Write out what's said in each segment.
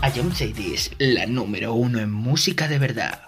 Ayom Sadie es la número uno en música de verdad.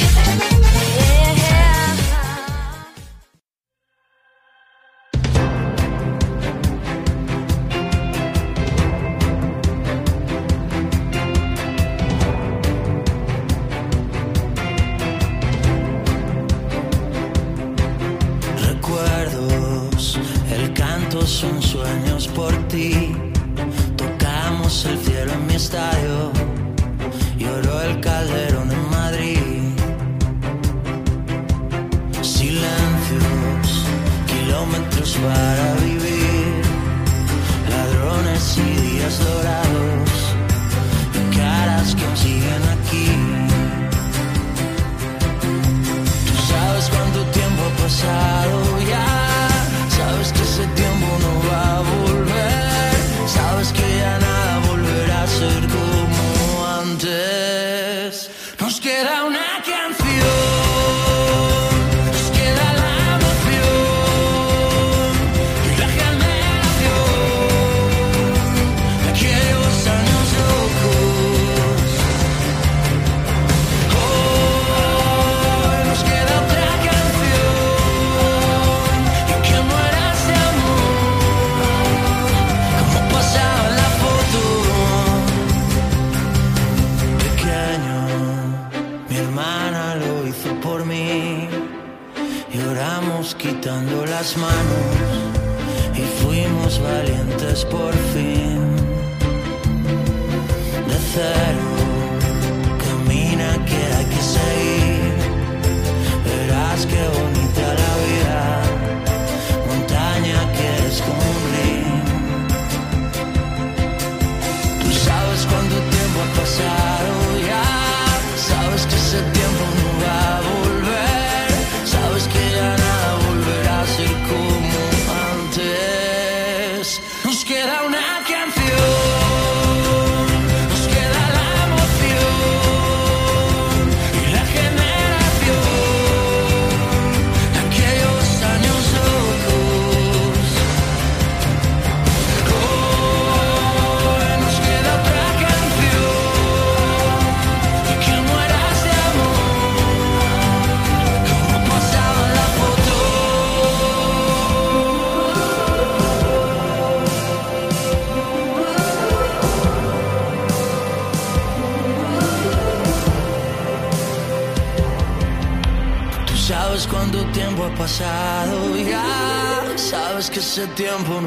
tiempo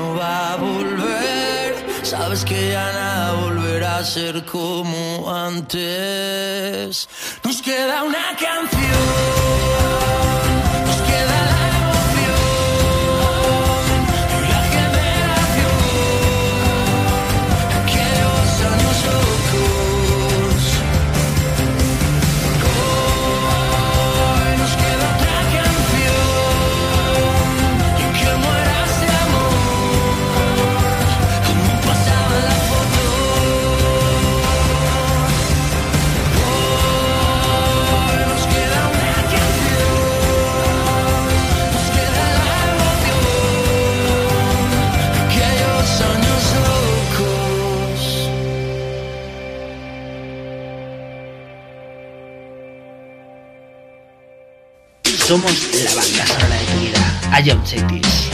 Somos la banda sonora de tu vida. Ion Cities.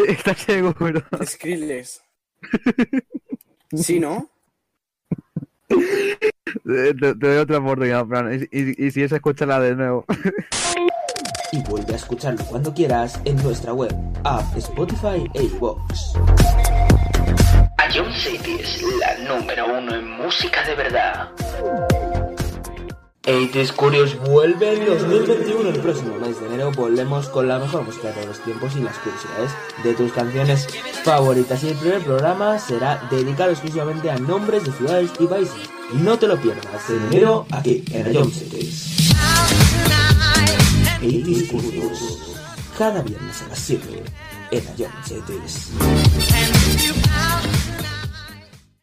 Va- ¿Estás seguro? Skrillex. Sí, ¿no? Te, te doy otra oportunidad, Fran. Y, y- y si es, escúchala de nuevo. Y vuelve a escucharlo cuando quieras en nuestra web, app, Spotify e iVoox. Ion City es la número uno en música de verdad. 80s Curious vuelve en 2021. El próximo mes de enero volvemos con la mejor música de todos los tiempos y las curiosidades de tus canciones favoritas. Y el primer programa será dedicado exclusivamente a nombres de ciudades y países. No te lo pierdas en enero aquí en Ion Cities. 80s Curious. Cada viernes a las 7 en Ion Cities.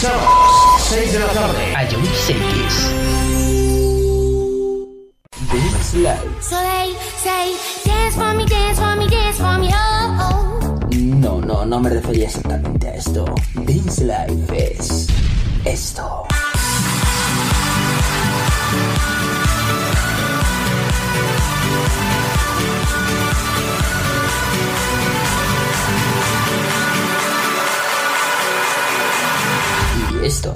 Sábados, 6 de la tarde. Ion Cities. Dance Live. So they say, dance for me, dance for me, dance for me, oh, oh. No, no, no me refería exactamente a esto. Dance Life es esto. Do.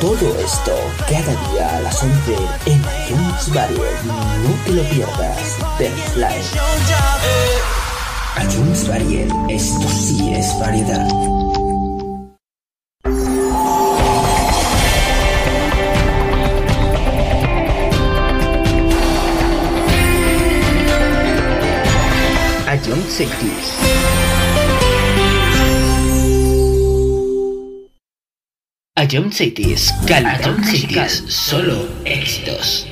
Todo esto cada día a las 11 en iTunes Variety. No te lo pierdas. Eh. iTunes Variety. Esto sí es variedad. Cities. Ion Cities, calidad musical, solo éxitos.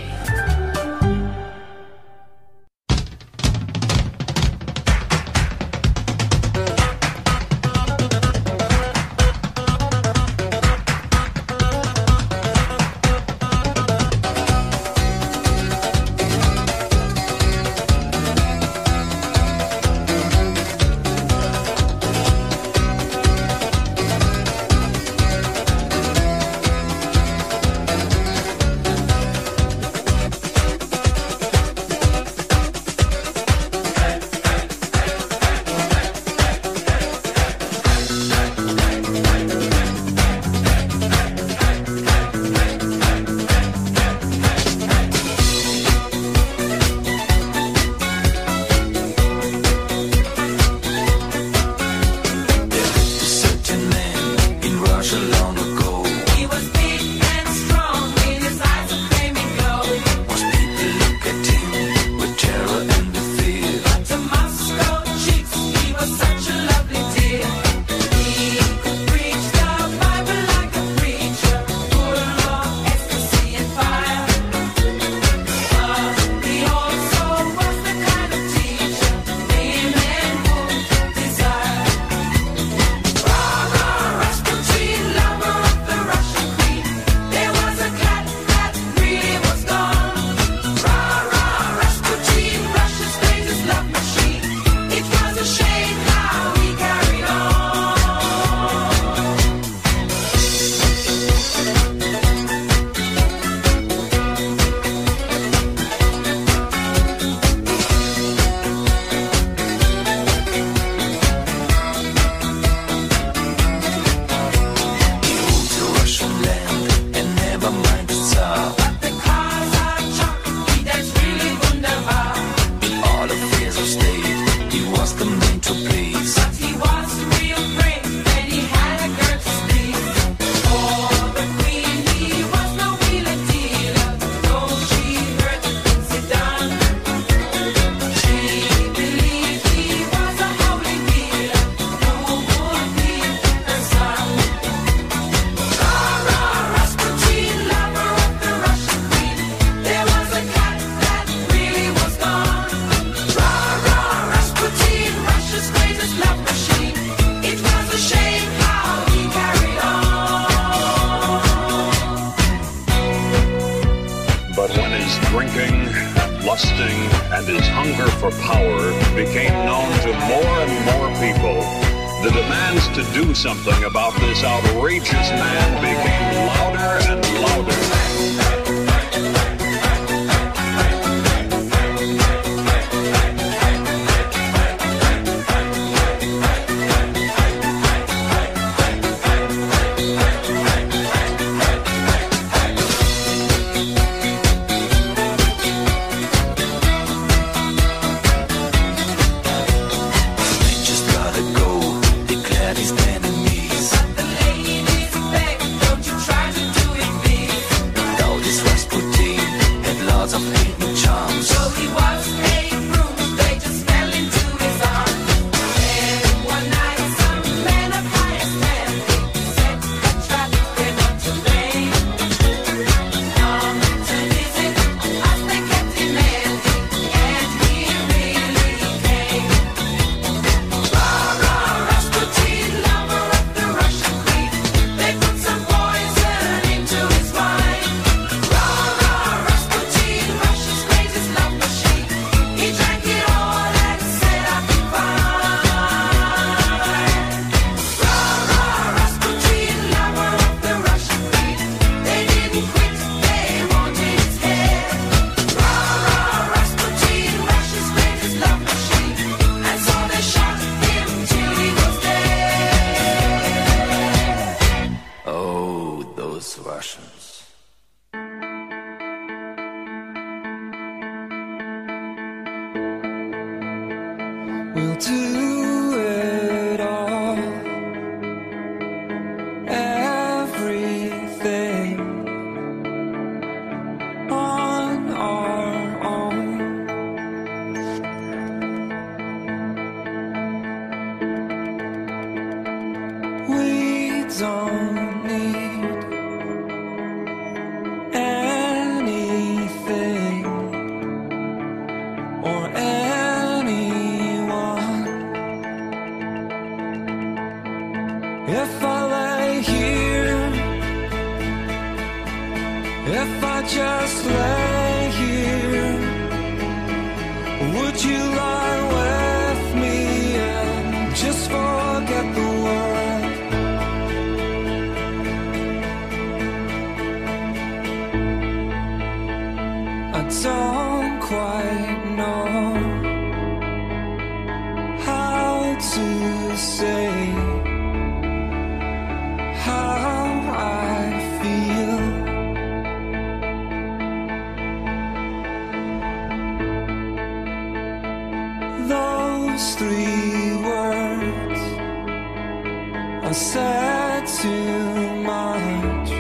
Said too much.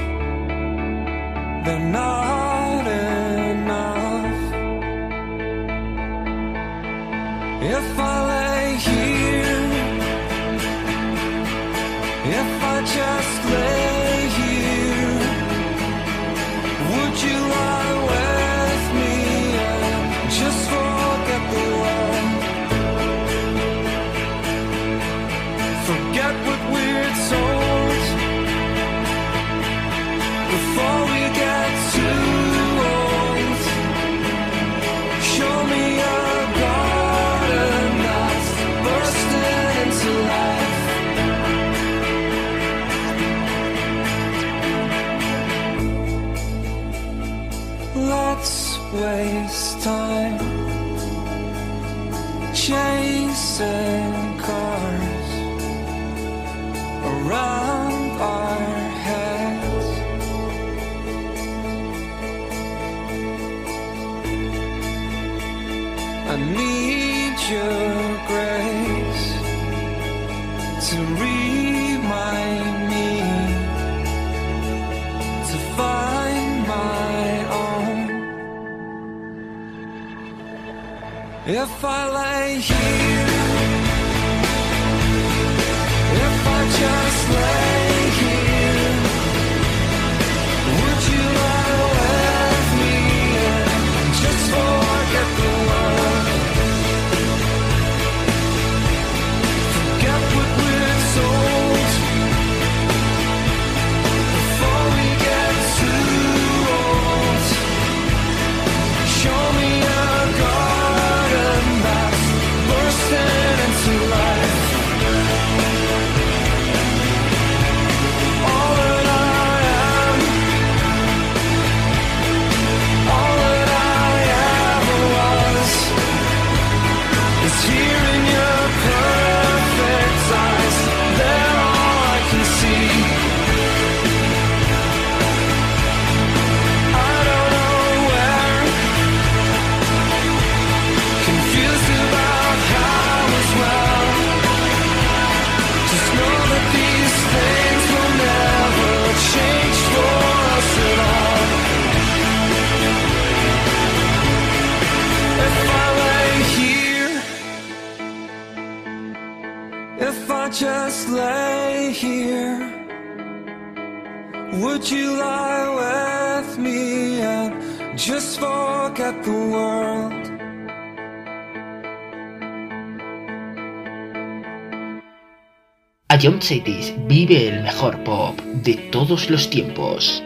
They're not if I lay A Young Cities vive el mejor pop de todos los tiempos.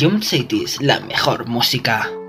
Ion Cities, la mejor música.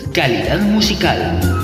Calidad musical.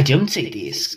A John Cities. Entre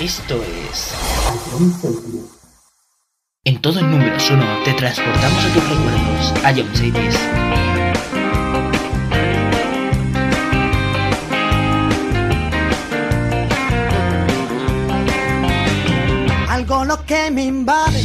Esto es. En todo el número uno te transportamos a tus recuerdos, a John Cities. algo lo que me invade,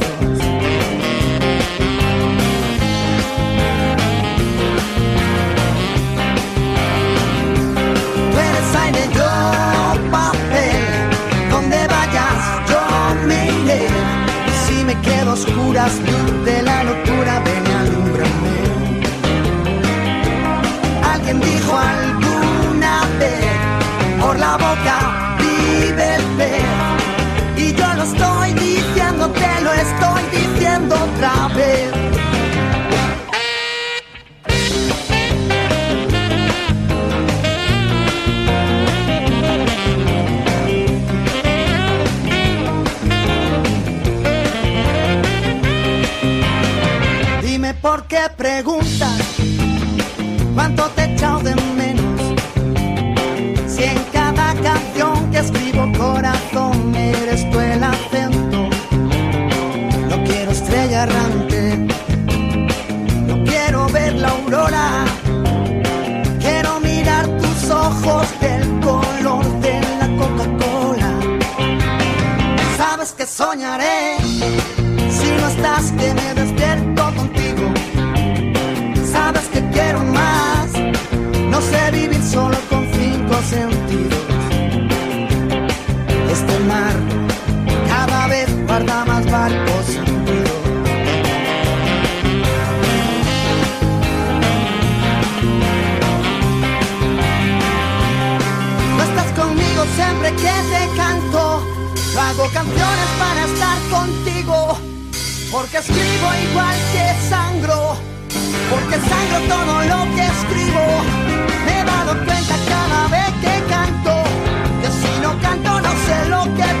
Oscuras, de la locura, ven y alúmbrame. Alguien dijo alguna vez, por la boca vive el. Y yo lo estoy diciendo, te lo estoy diciendo otra vez. Por qué preguntas cuánto te he echado de para estar contigo. Porque escribo igual que sangro. Porque sangro todo lo que escribo. Me he dado cuenta cada vez que canto. Que si no canto no sé lo que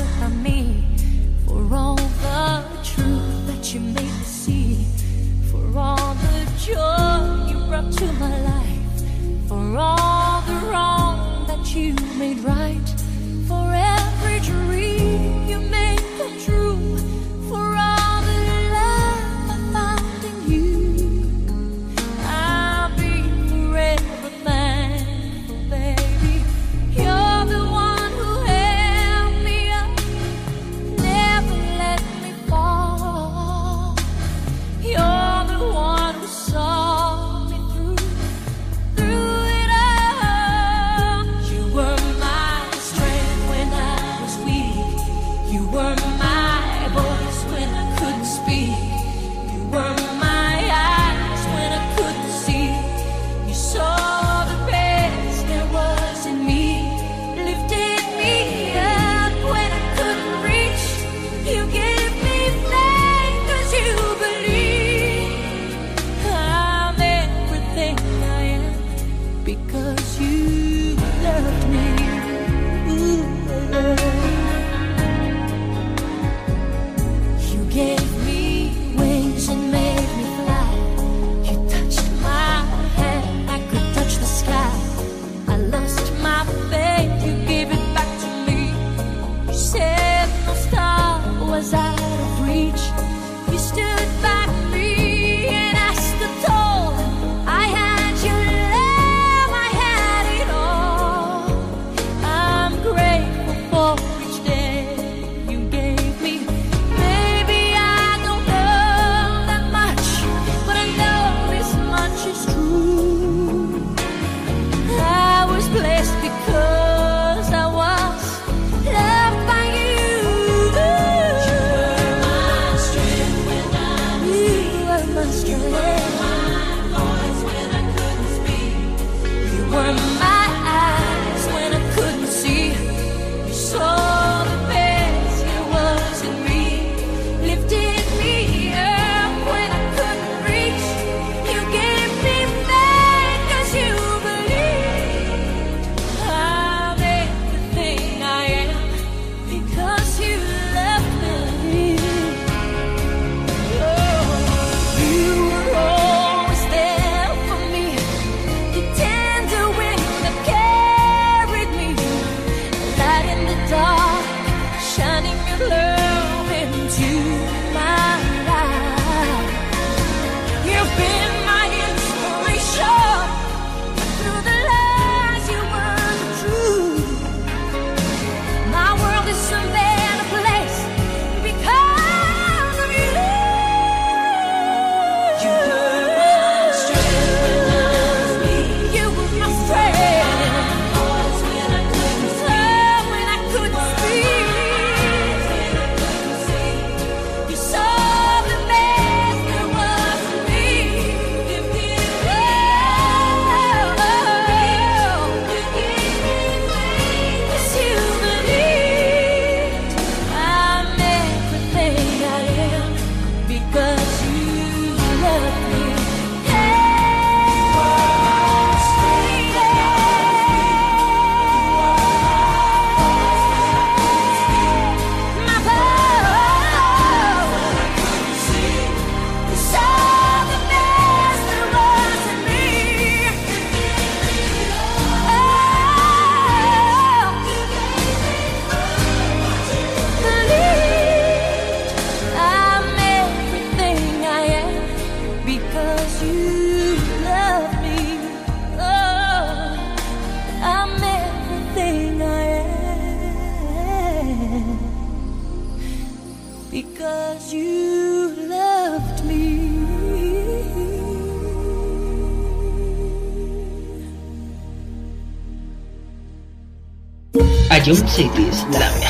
John Cities, la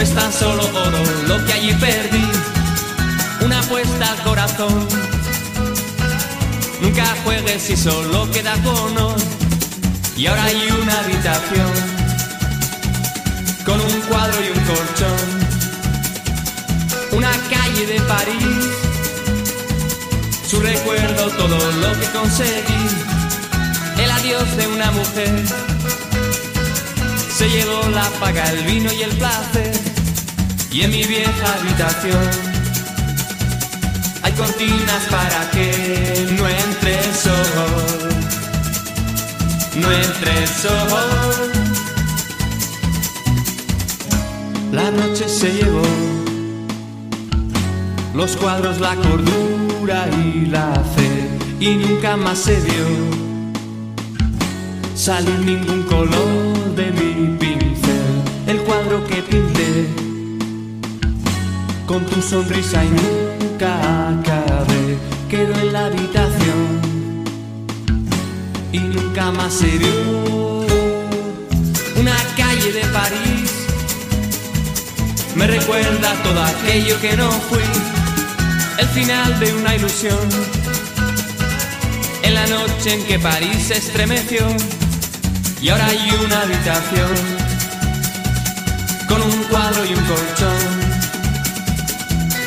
No es tan solo todo lo que allí perdí, una apuesta al corazón. Nunca juegues si solo queda honor. Y ahora hay una habitación con un cuadro y un colchón. Una calle de París, su recuerdo, todo lo que conseguí. El adiós de una mujer se llevó la paga, el vino y el placer. Y en mi vieja habitación hay cortinas para que no entre el sol. No entre el sol. La noche se llevó los cuadros, la cordura y la fe. Y nunca más se vio salir ningún color de mi pincel. El cuadro que pinté con tu sonrisa y nunca acabé. Quedó en la habitación y nunca más se vio. Una calle de París me recuerda todo aquello que no fui. El final de una ilusión. En la noche en que París se estremeció y ahora hay una habitación con un cuadro y un colchón.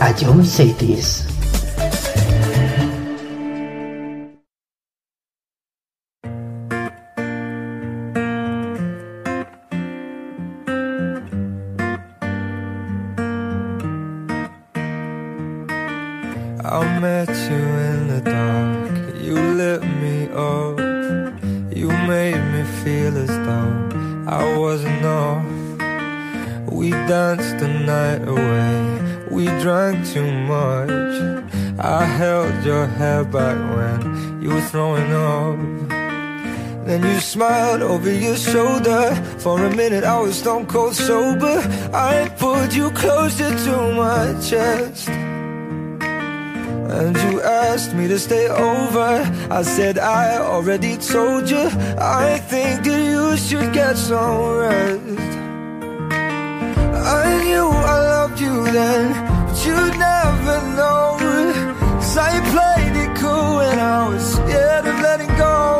a John Cities. minute I was stone cold sober. I pulled you closer to my chest. And you asked me to stay over. I said I already told you. I think that you should get some rest. I knew I loved you then But you never know Cause I played it cool when I was scared of letting go.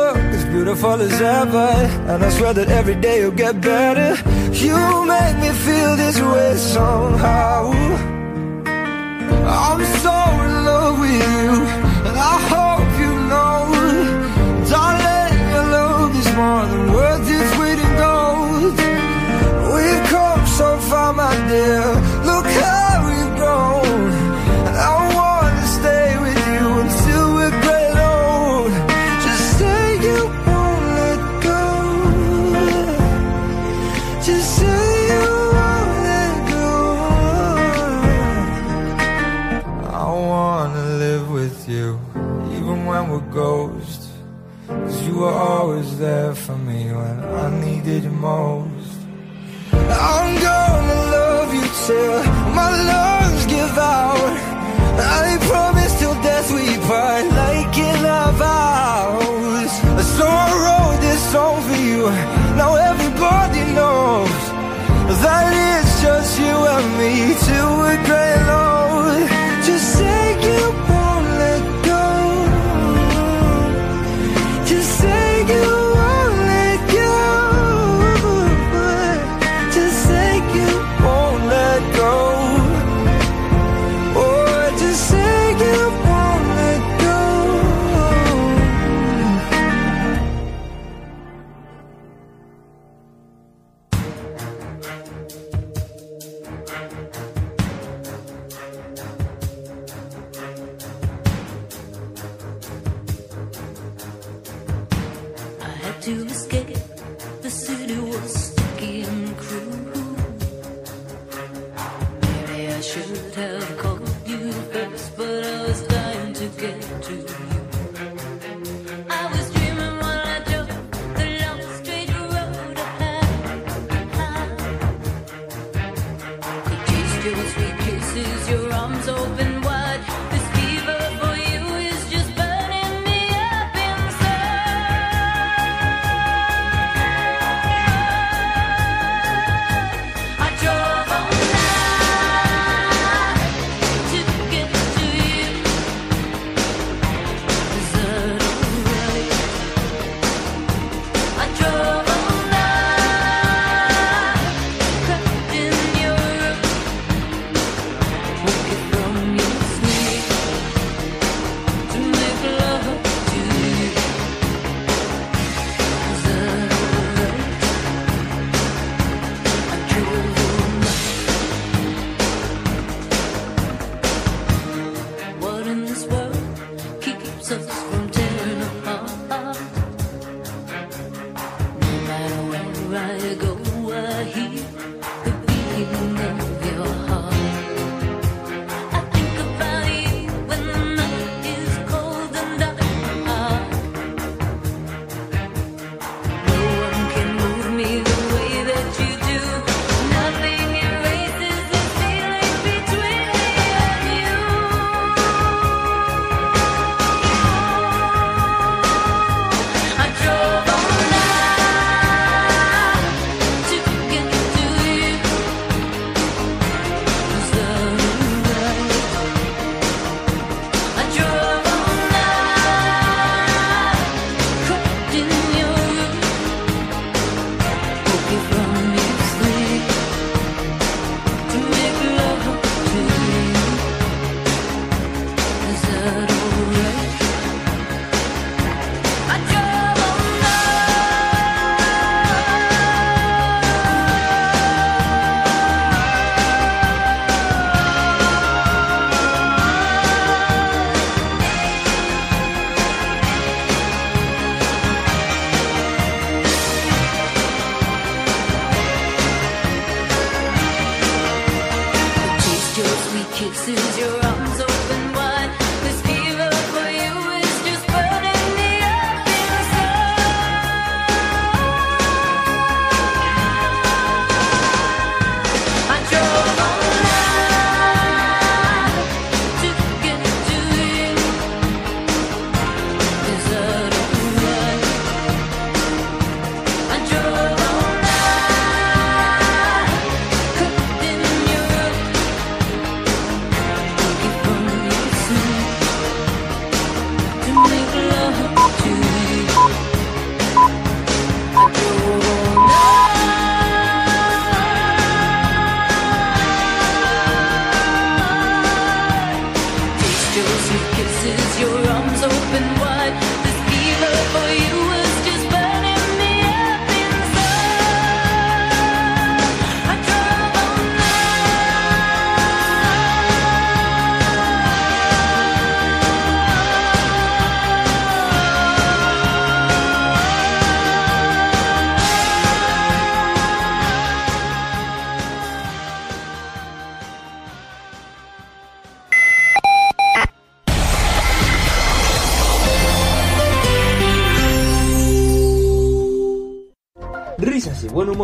beautiful as ever And I swear that every day you'll get better. You make me feel this way somehow. I'm so in love with you And I hope you know. Darling, your love is more than worth its weight in gold. We've come so far, my dear. Look how there for me when I needed you most. I'm gonna love you till my lungs give out. I promise till death we part, like in our vows. So I wrote this song for you.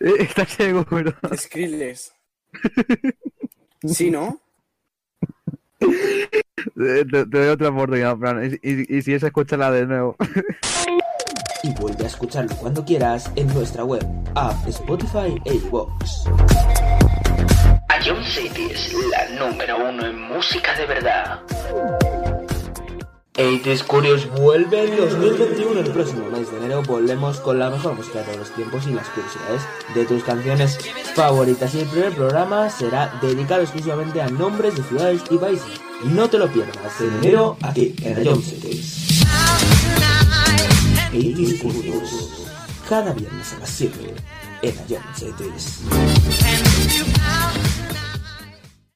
¿Estás seguro? Skrillex. ¿Sí, no? Te, te doy otra oportunidad, Fran. Y, y- y si es, escúchala de nuevo. Y vuelve a escucharlo cuando quieras en nuestra web, app, Spotify e iVoox. A John City es la número uno en música de verdad. 80 Curious vuelve en 2021. El próximo mes de enero volvemos con la mejor música de todos los tiempos y las curiosidades de tus canciones favoritas. Y el primer programa será dedicado exclusivamente a nombres de ciudades y países. No te lo pierdas en enero aquí en John Cities. 80 Curious. Cada viernes a las 7 en Cities.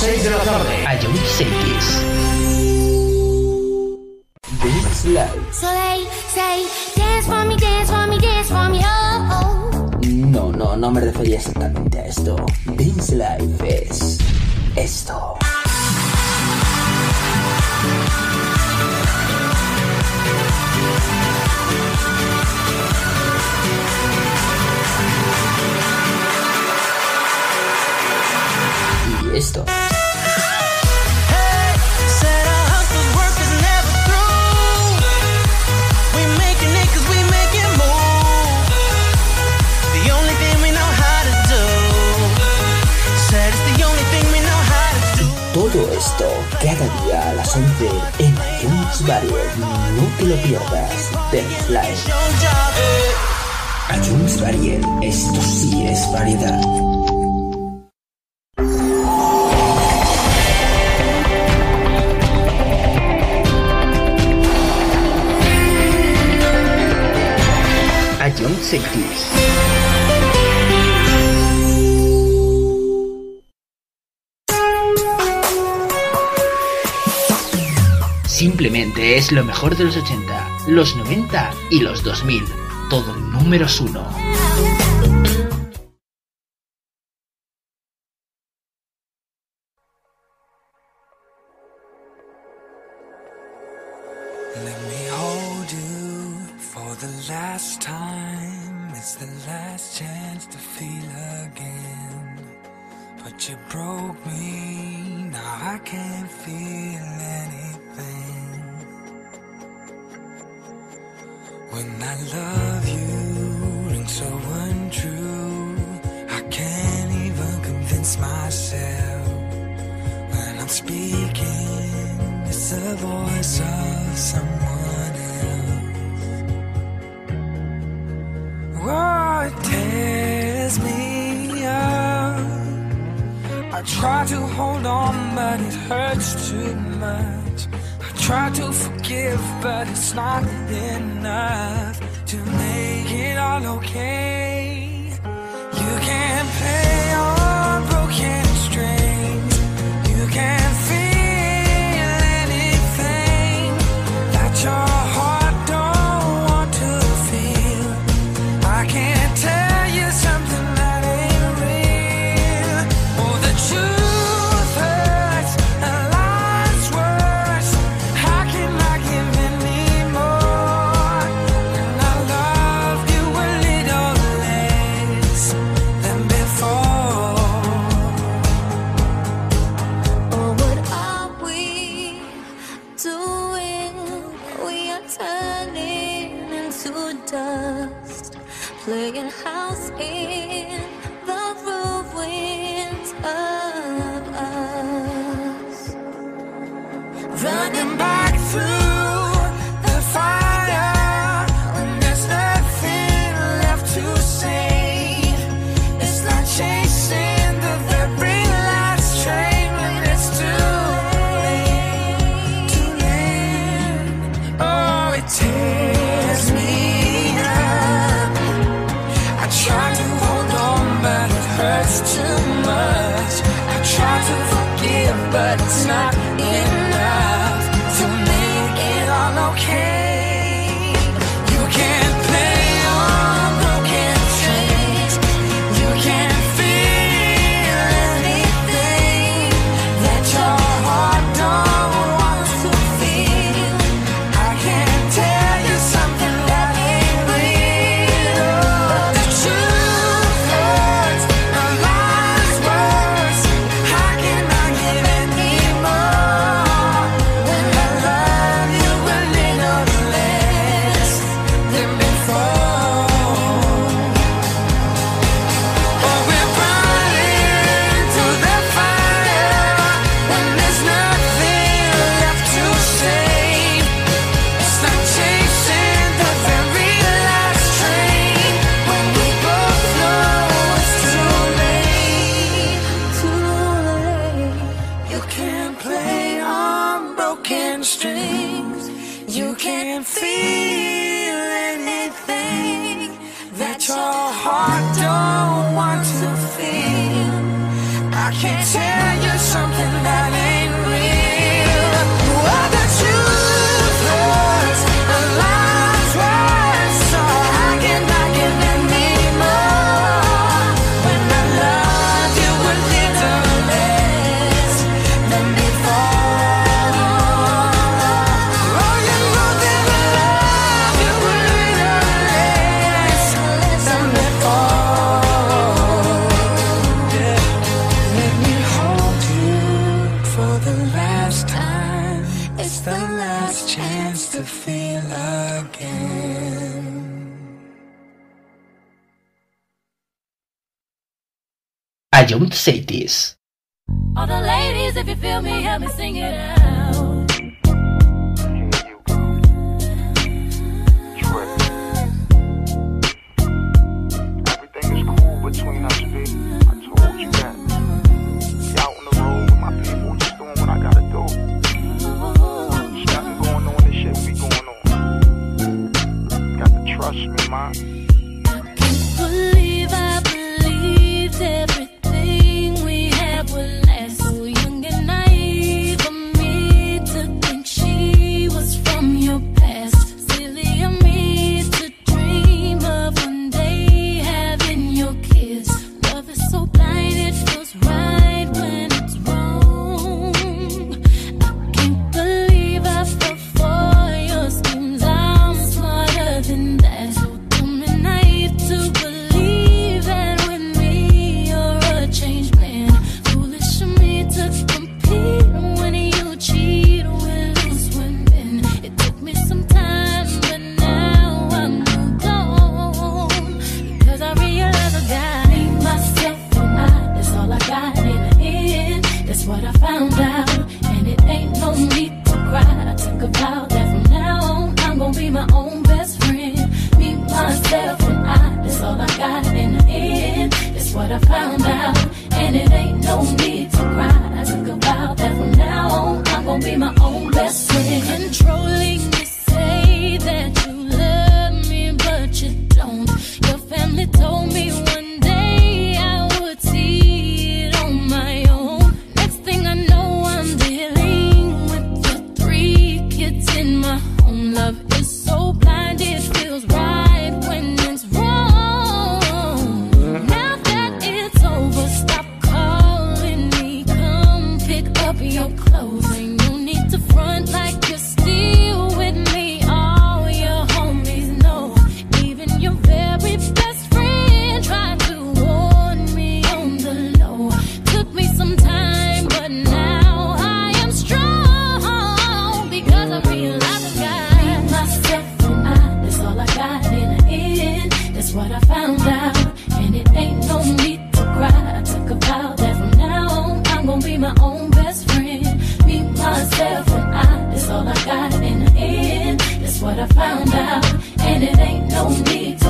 6 de la tarde. A John Cities. This Live. So they say, dance for me, dance for me, dance for me, oh, oh. No, no, no me refería exactamente a esto. Dance Life es esto. Y esto. Cada día a las 11 en iTunes Barrier. No te lo pierdas. Dance Live. iTunes Barrier. Esto sí es variedad. A John Cities. Simplemente es lo mejor de los 80, los 90 y los 2000. Todo números uno. Let me hold you for the last time. It's the last chance to feel again. But you broke me, now I can't feel anything. When I love you, rings so untrue. I can't even convince myself when I'm speaking. It's the voice of someone else. What tears me up? I try to hold on, but it hurts too much. Try to forgive, but it's not enough to make it all okay. You can't play don't say this. All the ladies, if you feel me, help me sing it out. what I found out, and it ain't no need to.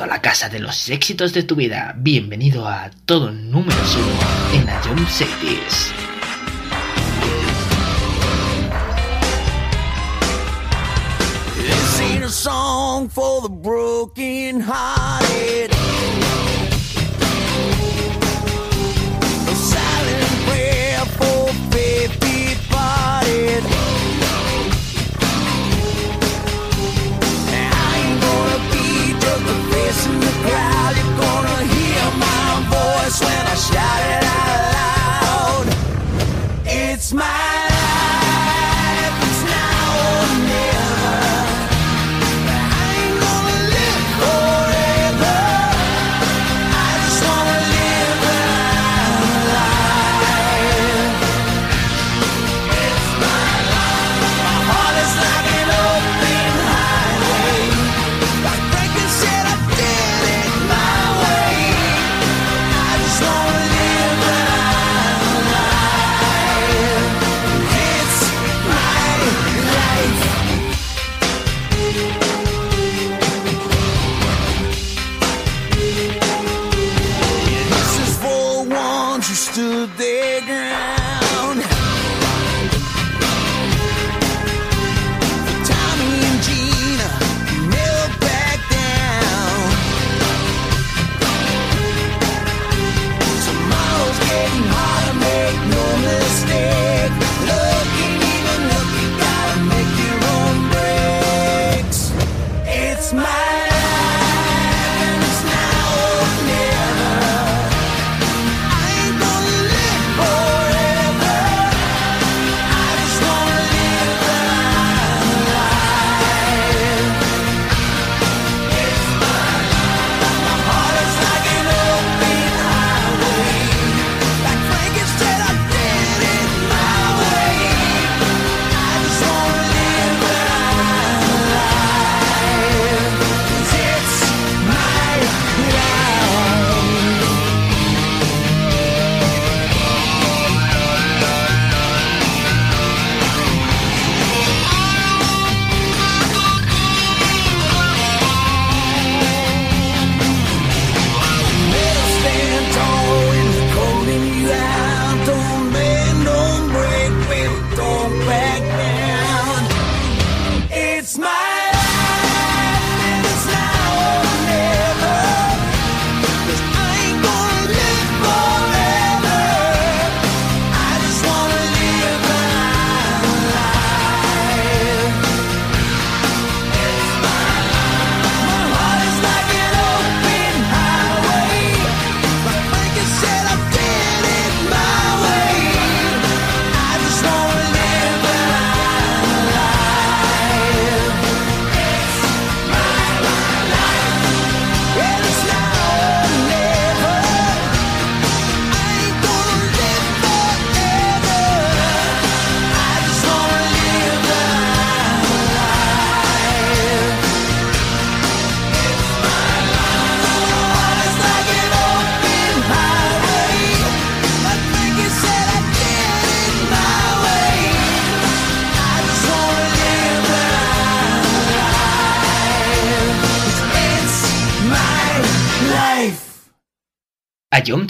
A la casa de los éxitos de tu vida. Bienvenido a todo número uno en la Jump Cities.